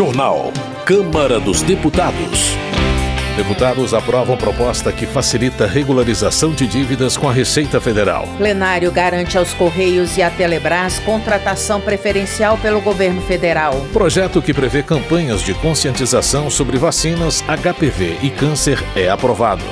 Jornal. Câmara dos Deputados. Deputados aprovam proposta que facilita regularização de dívidas com a Receita Federal. Plenário garante aos Correios e à Telebrás contratação preferencial pelo governo federal. Projeto que prevê campanhas de conscientização sobre vacinas, HPV e câncer é aprovado.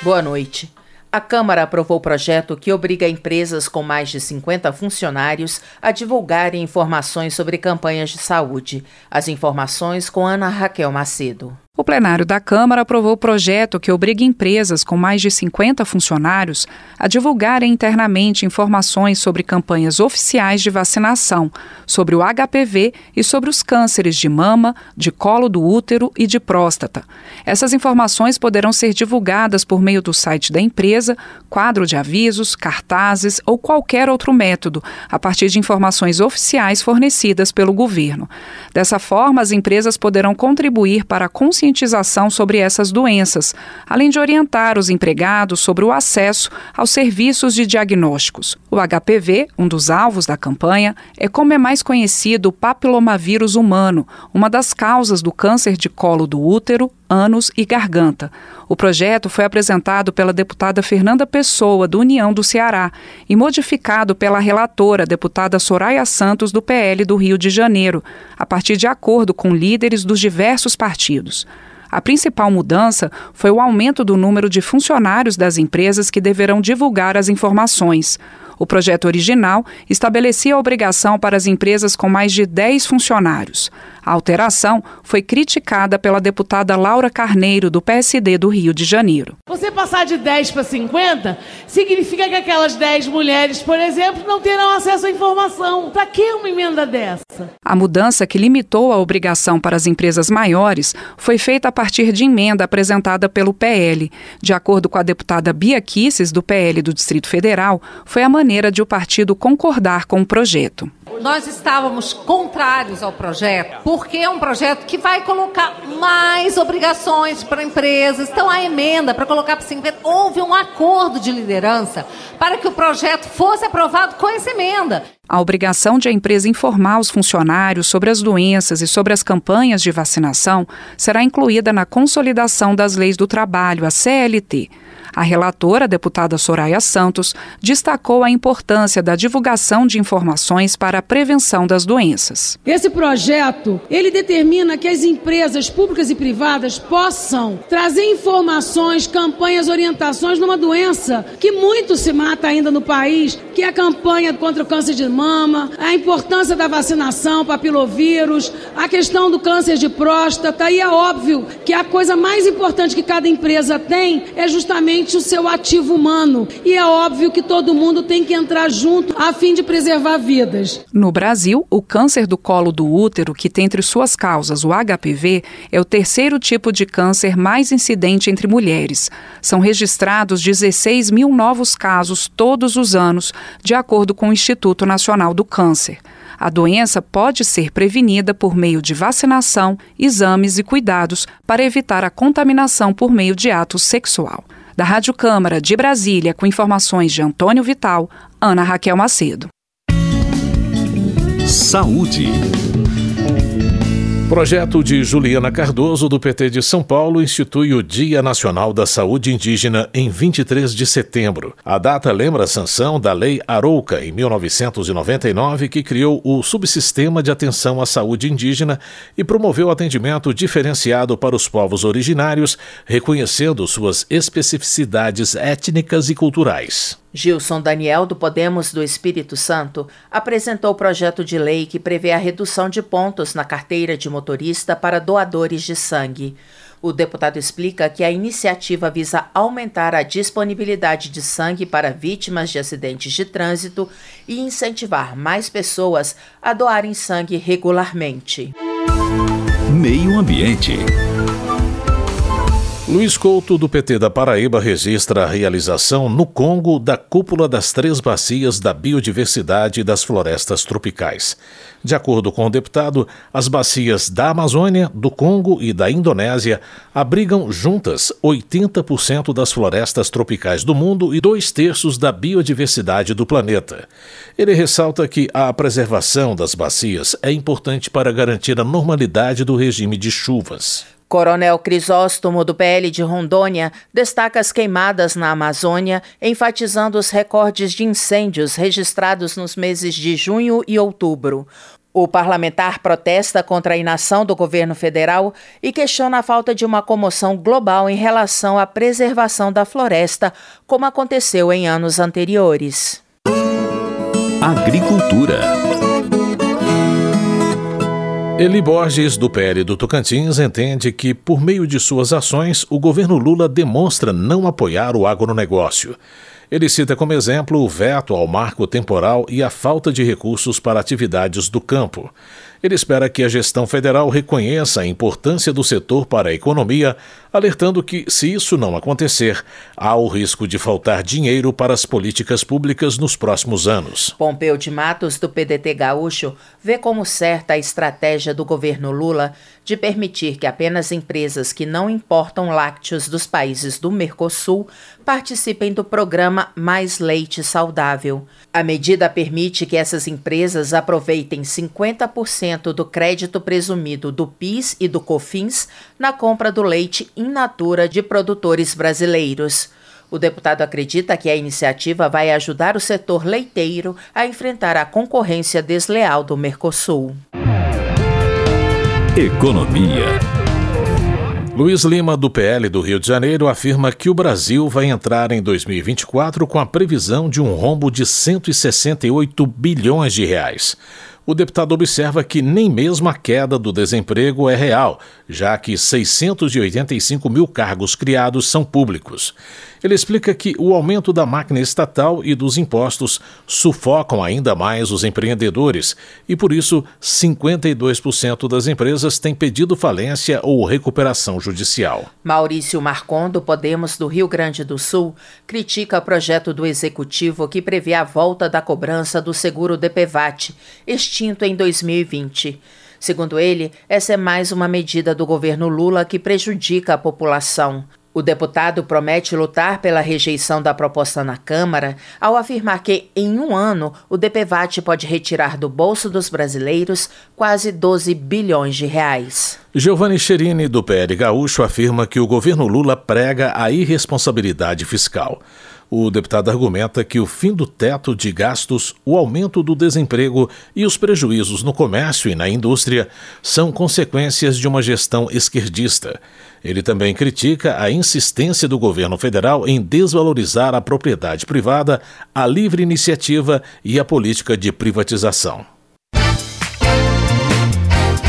Boa noite. A Câmara aprovou o projeto que obriga empresas com mais de 50 funcionários a divulgarem informações sobre campanhas de saúde. As informações com Ana Raquel Macedo. O plenário da Câmara aprovou o projeto que obriga empresas com mais de 50 funcionários a divulgarem internamente informações sobre campanhas oficiais de vacinação, sobre o HPV e sobre os cânceres de mama, de colo do útero e de próstata. Essas informações poderão ser divulgadas por meio do site da empresa, quadro de avisos, cartazes ou qualquer outro método, a partir de informações oficiais fornecidas pelo governo. Dessa forma, as empresas poderão contribuir para a conscientização conscientização sobre essas doenças, além de orientar os empregados sobre o acesso aos serviços de diagnósticos. O HPV, um dos alvos da campanha, é como é mais conhecido o papilomavírus humano, uma das causas do câncer de colo do útero, ânus e garganta. O projeto foi apresentado pela deputada Fernanda Pessoa, do União do Ceará, e modificado pela relatora, deputada Soraya Santos, do PL do Rio de Janeiro, a partir de acordo com líderes dos diversos partidos. A principal mudança foi o aumento do número de funcionários das empresas que deverão divulgar as informações. O projeto original estabelecia a obrigação para as empresas com mais de 10 funcionários. A alteração foi criticada pela deputada Laura Carneiro, do PSD do Rio de Janeiro. Você passar de 10 para 50 significa que aquelas 10 mulheres, por exemplo, não terão acesso à informação. Para que uma emenda dessa? A mudança que limitou a obrigação para as empresas maiores foi feita a partir de emenda apresentada pelo PL. De acordo com a deputada Bia Kisses, do PL do Distrito Federal, foi a maneira de o partido concordar com o projeto nós estávamos contrários ao projeto, porque é um projeto que vai colocar mais obrigações para empresas. Então, a emenda para colocar para 50, houve um acordo de liderança para que o projeto fosse aprovado com essa emenda. A obrigação de a empresa informar os funcionários sobre as doenças e sobre as campanhas de vacinação será incluída na consolidação das leis do trabalho, a CLT. A relatora, a deputada Soraya Santos, destacou a importância da divulgação de informações para a prevenção das doenças. Esse projeto, ele determina que as empresas públicas e privadas possam trazer informações, campanhas, orientações numa doença que muito se mata ainda no país, que é a campanha contra o câncer de mama, a importância da vacinação, papilovírus, a questão do câncer de próstata, e é óbvio que a coisa mais importante que cada empresa tem é justamente o seu ativo humano. E é óbvio que todo mundo tem que entrar junto a fim de preservar vidas. No Brasil, o câncer do colo do útero, que tem entre suas causas o HPV, é o terceiro tipo de câncer mais incidente entre mulheres. São registrados 16 mil novos casos todos os anos, de acordo com o Instituto Nacional do Câncer. A doença pode ser prevenida por meio de vacinação, exames e cuidados para evitar a contaminação por meio de ato sexual. Da Rádio Câmara de Brasília, com informações de Antônio Vital, Ana Raquel Macedo. Saúde. Projeto de Juliana Cardoso, do PT de São Paulo, institui o Dia Nacional da Saúde Indígena em 23 de setembro. A data lembra a sanção da Lei Arouca, em 1999, que criou o Subsistema de Atenção à Saúde Indígena e promoveu atendimento diferenciado para os povos originários, reconhecendo suas especificidades étnicas e culturais. Gilson Daniel, do Podemos do Espírito Santo, apresentou o projeto de lei que prevê a redução de pontos na carteira de motorista para doadores de sangue. O deputado explica que a iniciativa visa aumentar a disponibilidade de sangue para vítimas de acidentes de trânsito e incentivar mais pessoas a doarem sangue regularmente. Meio Ambiente. Luiz Couto, do PT da Paraíba, registra a realização no Congo da cúpula das três bacias da biodiversidade das florestas tropicais. De acordo com o deputado, as bacias da Amazônia, do Congo e da Indonésia abrigam juntas 80% das florestas tropicais do mundo e dois terços da biodiversidade do planeta. Ele ressalta que a preservação das bacias é importante para garantir a normalidade do regime de chuvas. Coronel Crisóstomo, do PL de Rondônia, destaca as queimadas na Amazônia, enfatizando os recordes de incêndios registrados nos meses de junho e outubro. O parlamentar protesta contra a inação do governo federal e questiona a falta de uma comoção global em relação à preservação da floresta, como aconteceu em anos anteriores. Agricultura. Eli Borges, do PL do Tocantins, entende que, por meio de suas ações, o governo Lula demonstra não apoiar o agronegócio. Ele cita como exemplo o veto ao marco temporal e a falta de recursos para atividades do campo. Ele espera que a gestão federal reconheça a importância do setor para a economia, alertando que, se isso não acontecer, há o risco de faltar dinheiro para as políticas públicas nos próximos anos. Pompeu de Matos, do PDT Gaúcho, vê como certa a estratégia do governo Lula de permitir que apenas empresas que não importam lácteos dos países do Mercosul participem do programa Mais Leite Saudável. A medida permite que essas empresas aproveitem 50% do crédito presumido do PIS e do COFINS na compra do leite in natura de produtores brasileiros. O deputado acredita que a iniciativa vai ajudar o setor leiteiro a enfrentar a concorrência desleal do Mercosul. Economia. Luiz Lima, do PL do Rio de Janeiro, afirma que o Brasil vai entrar em 2024 com a previsão de um rombo de 168 bilhões de reais. O deputado observa que nem mesmo a queda do desemprego é real, já que 685 mil cargos criados são públicos. Ele explica que o aumento da máquina estatal e dos impostos sufocam ainda mais os empreendedores e, por isso, 52% das empresas têm pedido falência ou recuperação judicial. Maurício Marcon, do Podemos do Rio Grande do Sul, critica o projeto do executivo que prevê a volta da cobrança do seguro DPVAT, extinto em 2020. Segundo ele, essa é mais uma medida do governo Lula que prejudica a população. O deputado promete lutar pela rejeição da proposta na Câmara ao afirmar que, em um ano, o DPVAT pode retirar do bolso dos brasileiros quase 12 bilhões de reais. Giovanni Cherini, do PL Gaúcho, afirma que o governo Lula prega a irresponsabilidade fiscal. O deputado argumenta que o fim do teto de gastos, o aumento do desemprego e os prejuízos no comércio e na indústria são consequências de uma gestão esquerdista. Ele também critica a insistência do governo federal em desvalorizar a propriedade privada, a livre iniciativa e a política de privatização.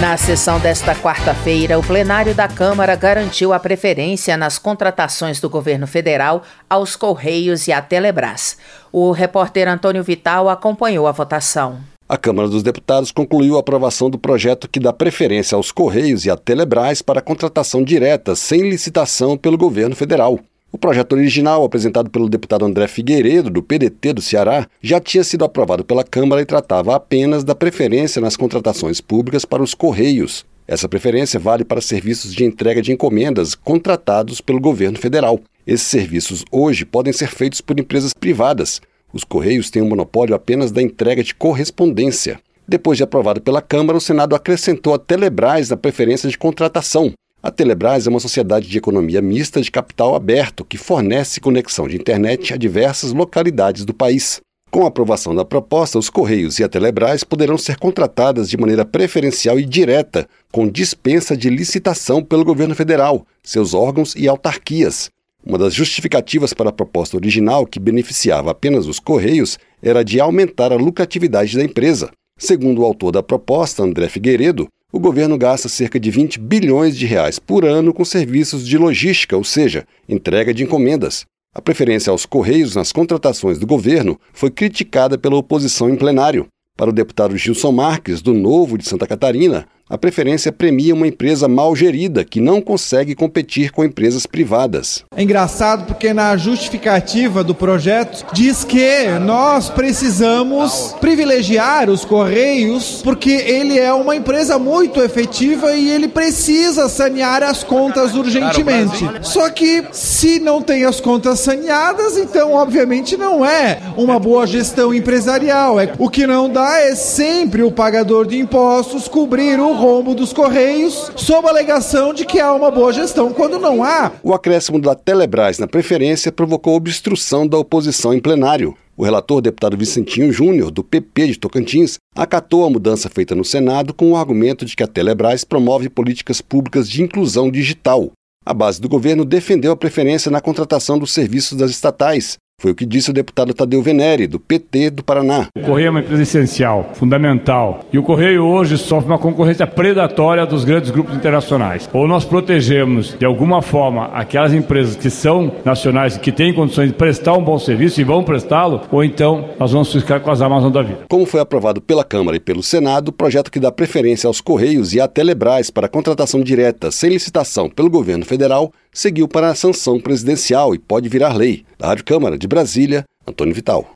Na sessão desta quarta-feira, o plenário da Câmara garantiu a preferência nas contratações do governo federal aos Correios e à Telebrás. O repórter Antônio Vital acompanhou a votação. A Câmara dos Deputados concluiu a aprovação do projeto que dá preferência aos Correios e à Telebrás para contratação direta, sem licitação, pelo governo federal. O projeto original, apresentado pelo deputado André Figueiredo, do PDT do Ceará, já tinha sido aprovado pela Câmara e tratava apenas da preferência nas contratações públicas para os Correios. Essa preferência vale para serviços de entrega de encomendas contratados pelo governo federal. Esses serviços hoje podem ser feitos por empresas privadas. Os Correios têm o um monopólio apenas da entrega de correspondência. Depois de aprovado pela Câmara, o Senado acrescentou a Telebrás na preferência de contratação. A Telebrás é uma sociedade de economia mista de capital aberto que fornece conexão de internet a diversas localidades do país. Com a aprovação da proposta, os Correios e a Telebrás poderão ser contratadas de maneira preferencial e direta, com dispensa de licitação pelo governo federal, seus órgãos e autarquias. Uma das justificativas para a proposta original, que beneficiava apenas os Correios, era de aumentar a lucratividade da empresa. Segundo o autor da proposta, André Figueiredo, o governo gasta cerca de 20 bilhões de reais por ano com serviços de logística, ou seja, entrega de encomendas. A preferência aos Correios nas contratações do governo foi criticada pela oposição em plenário. Para o deputado Gilson Marques, do Novo de Santa Catarina, a preferência premia uma empresa mal gerida que não consegue competir com empresas privadas. É engraçado porque na justificativa do projeto diz que nós precisamos privilegiar os Correios porque ele é uma empresa muito efetiva e ele precisa sanear as contas urgentemente. Só que se não tem as contas saneadas, então obviamente não é uma boa gestão empresarial. É, o que não dá é sempre o pagador de impostos cobrir o rombo dos Correios sob a alegação de que há uma boa gestão, quando não há. O acréscimo da Telebrás na preferência provocou obstrução da oposição em plenário. O relator, deputado Vicentinho Júnior, do PP de Tocantins, acatou a mudança feita no Senado com o argumento de que a Telebrás promove políticas públicas de inclusão digital. A base do governo defendeu a preferência na contratação dos serviços das estatais, foi o que disse o deputado Tadeu Venere, do PT do Paraná. O Correio é uma empresa essencial, fundamental. E o Correio hoje sofre uma concorrência predatória dos grandes grupos internacionais. Ou nós protegemos, de alguma forma, aquelas empresas que são nacionais e que têm condições de prestar um bom serviço e vão prestá-lo, ou então nós vamos ficar com as Amazon da vida. Como foi aprovado pela Câmara e pelo Senado, o projeto que dá preferência aos Correios e à Telebrás para contratação direta sem licitação pelo governo federal seguiu para a sanção presidencial e pode virar lei. Da Rádio Câmara de Brasília, Antônio Vital.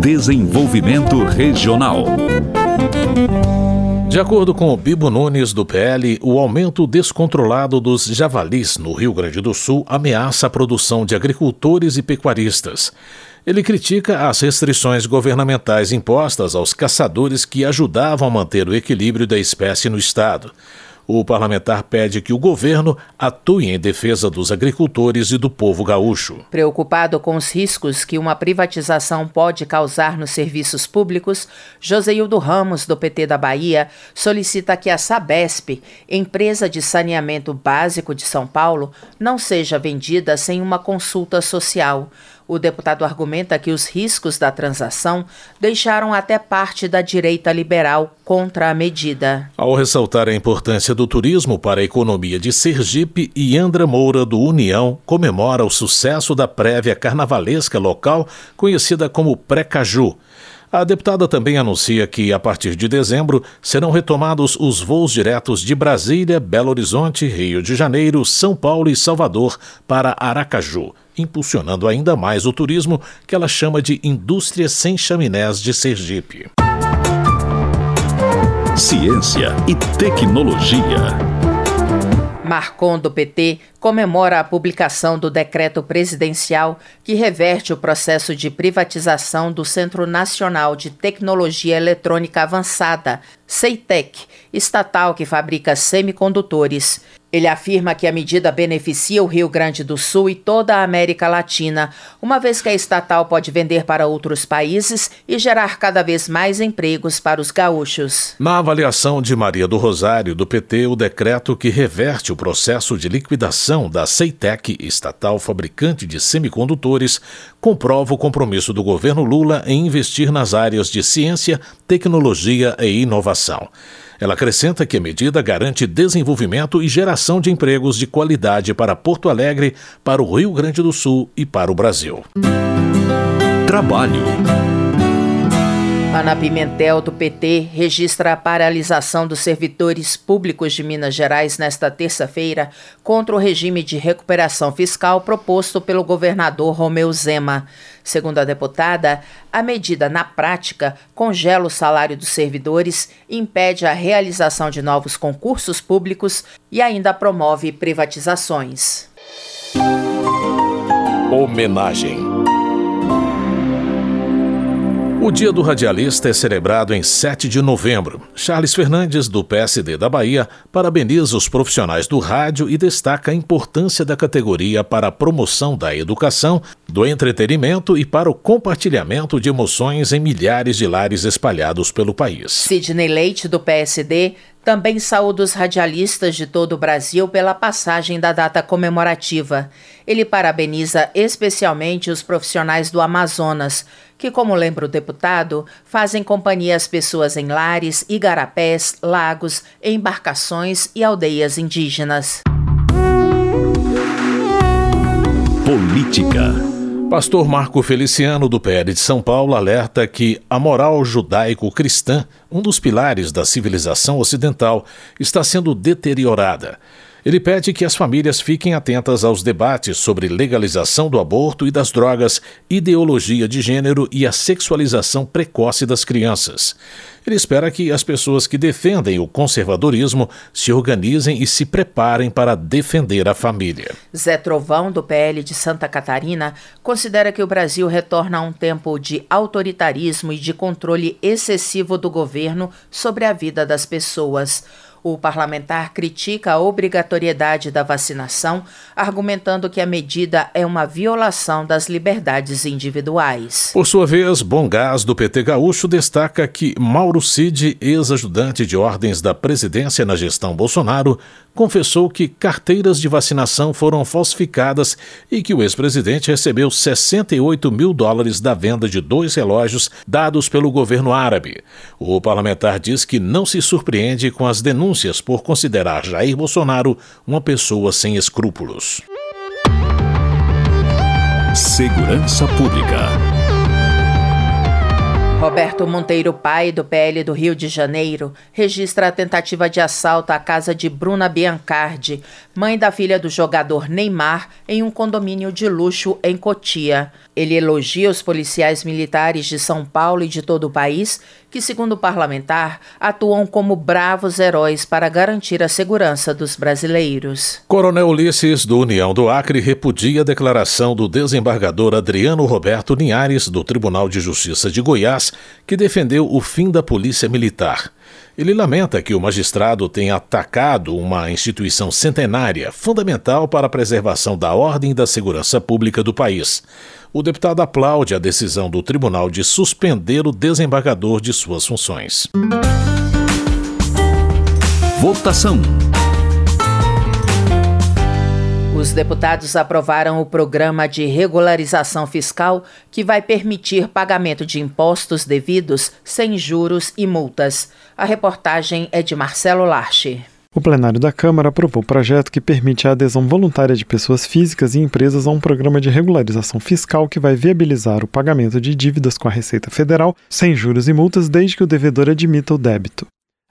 Desenvolvimento Regional. De acordo com o Bibo Nunes, do PL, o aumento descontrolado dos javalis no Rio Grande do Sul ameaça a produção de agricultores e pecuaristas. Ele critica as restrições governamentais impostas aos caçadores que ajudavam a manter o equilíbrio da espécie no estado. O parlamentar pede que o governo atue em defesa dos agricultores e do povo gaúcho. Preocupado com os riscos que uma privatização pode causar nos serviços públicos, Joseildo Ramos, do PT da Bahia, solicita que a Sabesp, empresa de saneamento básico de São Paulo, não seja vendida sem uma consulta social. O deputado argumenta que os riscos da transação deixaram até parte da direita liberal contra a medida. Ao ressaltar a importância do turismo para a economia de Sergipe, Iandra Moura, do União, comemora o sucesso da prévia carnavalesca local, conhecida como Pré-Caju. A deputada também anuncia que, a partir de dezembro, serão retomados os voos diretos de Brasília, Belo Horizonte, Rio de Janeiro, São Paulo e Salvador para Aracaju, impulsionando ainda mais o turismo que ela chama de indústria sem chaminés de Sergipe. Ciência e tecnologia. Marcon do PT comemora a publicação do decreto presidencial que reverte o processo de privatização do Centro Nacional de Tecnologia Eletrônica Avançada, CEITEC, estatal que fabrica semicondutores. Ele afirma que a medida beneficia o Rio Grande do Sul e toda a América Latina, uma vez que a estatal pode vender para outros países e gerar cada vez mais empregos para os gaúchos. Na avaliação de Maria do Rosário, do PT, o decreto que reverte o processo de liquidação da Ceitec, estatal fabricante de semicondutores, comprova o compromisso do governo Lula em investir nas áreas de ciência, tecnologia e inovação. Ela acrescenta que a medida garante desenvolvimento e geração de empregos de qualidade para Porto Alegre, para o Rio Grande do Sul e para o Brasil. Trabalho. Ana Pimentel, do PT, registra a paralisação dos servidores públicos de Minas Gerais nesta terça-feira contra o regime de recuperação fiscal proposto pelo governador Romeu Zema. Segundo a deputada, a medida, na prática, congela o salário dos servidores, impede a realização de novos concursos públicos e ainda promove privatizações. Homenagem. O Dia do Radialista é celebrado em 7 de novembro. Charles Fernandes, do PSD da Bahia, parabeniza os profissionais do rádio e destaca a importância da categoria para a promoção da educação, do entretenimento e para o compartilhamento de emoções em milhares de lares espalhados pelo país. Sidney Leite, do PSD, também saúda os radialistas de todo o Brasil pela passagem da data comemorativa. Ele parabeniza especialmente os profissionais do Amazonas, que, como lembra o deputado, fazem companhia às pessoas em lares, igarapés, lagos, embarcações e aldeias indígenas. Política. Pastor Marco Feliciano, do PL de São Paulo, alerta que a moral judaico-cristã, um dos pilares da civilização ocidental, está sendo deteriorada. Ele pede que as famílias fiquem atentas aos debates sobre legalização do aborto e das drogas, ideologia de gênero e a sexualização precoce das crianças. Ele espera que as pessoas que defendem o conservadorismo se organizem e se preparem para defender a família. Zé Trovão, do PL de Santa Catarina, considera que o Brasil retorna a um tempo de autoritarismo e de controle excessivo do governo sobre a vida das pessoas. O parlamentar critica a obrigatoriedade da vacinação, argumentando que a medida é uma violação das liberdades individuais. Por sua vez, Bom Gás, do PT Gaúcho, destaca que Mauro Cid, ex-ajudante de ordens da presidência na gestão Bolsonaro, confessou que carteiras de vacinação foram falsificadas e que o ex-presidente recebeu 68 mil dólares da venda de dois relógios dados pelo governo árabe. O parlamentar diz que não se surpreende com as denúncias por considerar Jair Bolsonaro uma pessoa sem escrúpulos. Segurança Pública. Roberto Monteiro Pai, do PL do Rio de Janeiro, registra a tentativa de assalto à casa de Bruna Biancardi, mãe da filha do jogador Neymar, em um condomínio de luxo em Cotia. Ele elogia os policiais militares de São Paulo e de todo o país, que, segundo o parlamentar, atuam como bravos heróis para garantir a segurança dos brasileiros. Coronel Ulisses, do União do Acre, repudia a declaração do desembargador Adriano Roberto Linhares, do Tribunal de Justiça de Goiás, que defendeu o fim da Polícia Militar. Ele lamenta que o magistrado tenha atacado uma instituição centenária, fundamental para a preservação da ordem e da segurança pública do país. O deputado aplaude a decisão do tribunal de suspender o desembargador de suas funções. Votação. Os deputados aprovaram o programa de regularização fiscal que vai permitir pagamento de impostos devidos sem juros e multas. A reportagem é de Marcelo Larche. O plenário da Câmara aprovou o projeto que permite a adesão voluntária de pessoas físicas e empresas a um programa de regularização fiscal que vai viabilizar o pagamento de dívidas com a Receita Federal sem juros e multas desde que o devedor admita o débito.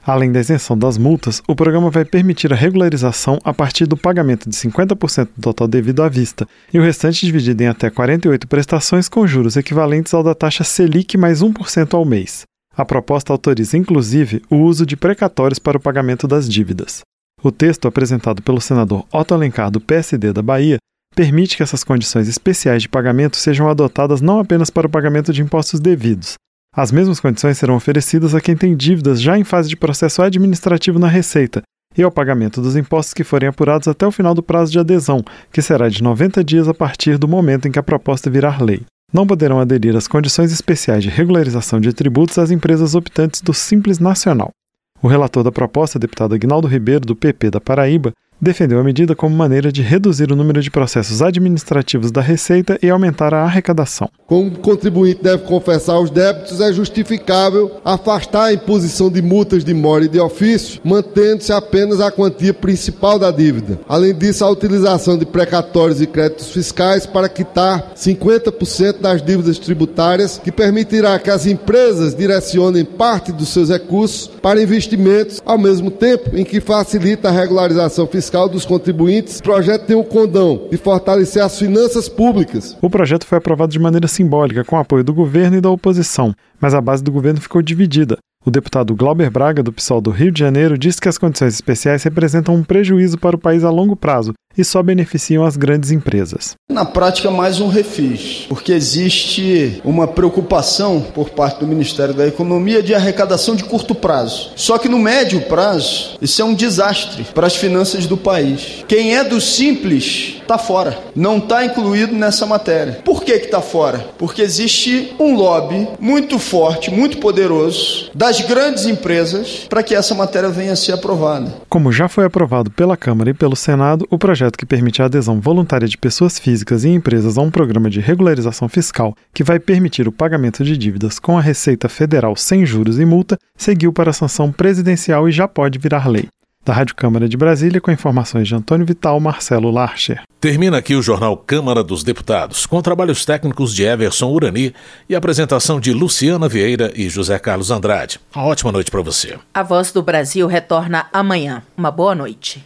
Além da isenção das multas, o programa vai permitir a regularização a partir do pagamento de 50% do total devido à vista e o restante dividido em até 48 prestações com juros equivalentes ao da taxa Selic mais 1% ao mês. A proposta autoriza, inclusive, o uso de precatórios para o pagamento das dívidas. O texto apresentado pelo senador Otto Alencar, do PSD da Bahia, permite que essas condições especiais de pagamento sejam adotadas não apenas para o pagamento de impostos devidos, as mesmas condições serão oferecidas a quem tem dívidas já em fase de processo administrativo na Receita e ao pagamento dos impostos que forem apurados até o final do prazo de adesão, que será de 90 dias a partir do momento em que a proposta virar lei. Não poderão aderir às condições especiais de regularização de tributos as empresas optantes do Simples Nacional. O relator da proposta, deputado Agnaldo Ribeiro, do PP da Paraíba, defendeu a medida como maneira de reduzir o número de processos administrativos da Receita e aumentar a arrecadação. Como o contribuinte deve confessar os débitos, é justificável afastar a imposição de multas de mora e de ofício, mantendo-se apenas a quantia principal da dívida. Além disso, a utilização de precatórios e créditos fiscais para quitar 50% das dívidas tributárias, que permitirá que as empresas direcionem parte dos seus recursos para investimentos, ao mesmo tempo em que facilita a regularização fiscal fiscal dos contribuintes, o projeto tem o condão de fortalecer as finanças públicas. O projeto foi aprovado de maneira simbólica, com apoio do governo e da oposição, mas a base do governo ficou dividida. O deputado Glauber Braga, do PSOL do Rio de Janeiro, disse que as condições especiais representam um prejuízo para o país a longo prazo e só beneficiam as grandes empresas. Na prática, mais um refis, porque existe uma preocupação por parte do Ministério da Economia de arrecadação de curto prazo. Só que no médio prazo, isso é um desastre para as finanças do país. Quem é do simples está fora, não está incluído nessa matéria. Por que está fora? Porque existe um lobby muito forte, muito poderoso das grandes empresas para que essa matéria venha a ser aprovada. Como já foi aprovado pela Câmara e pelo Senado, o projeto projeto que permite a adesão voluntária de pessoas físicas e empresas a um programa de regularização fiscal que vai permitir o pagamento de dívidas com a Receita Federal sem juros e multa seguiu para a sanção presidencial e já pode virar lei. Da Rádio Câmara de Brasília, com informações de Antônio Vital, Marcelo Larcher. Termina aqui o Jornal Câmara dos Deputados, com trabalhos técnicos de Everson Urani e apresentação de Luciana Vieira e José Carlos Andrade. Uma ótima noite para você. A Voz do Brasil retorna amanhã. Uma boa noite.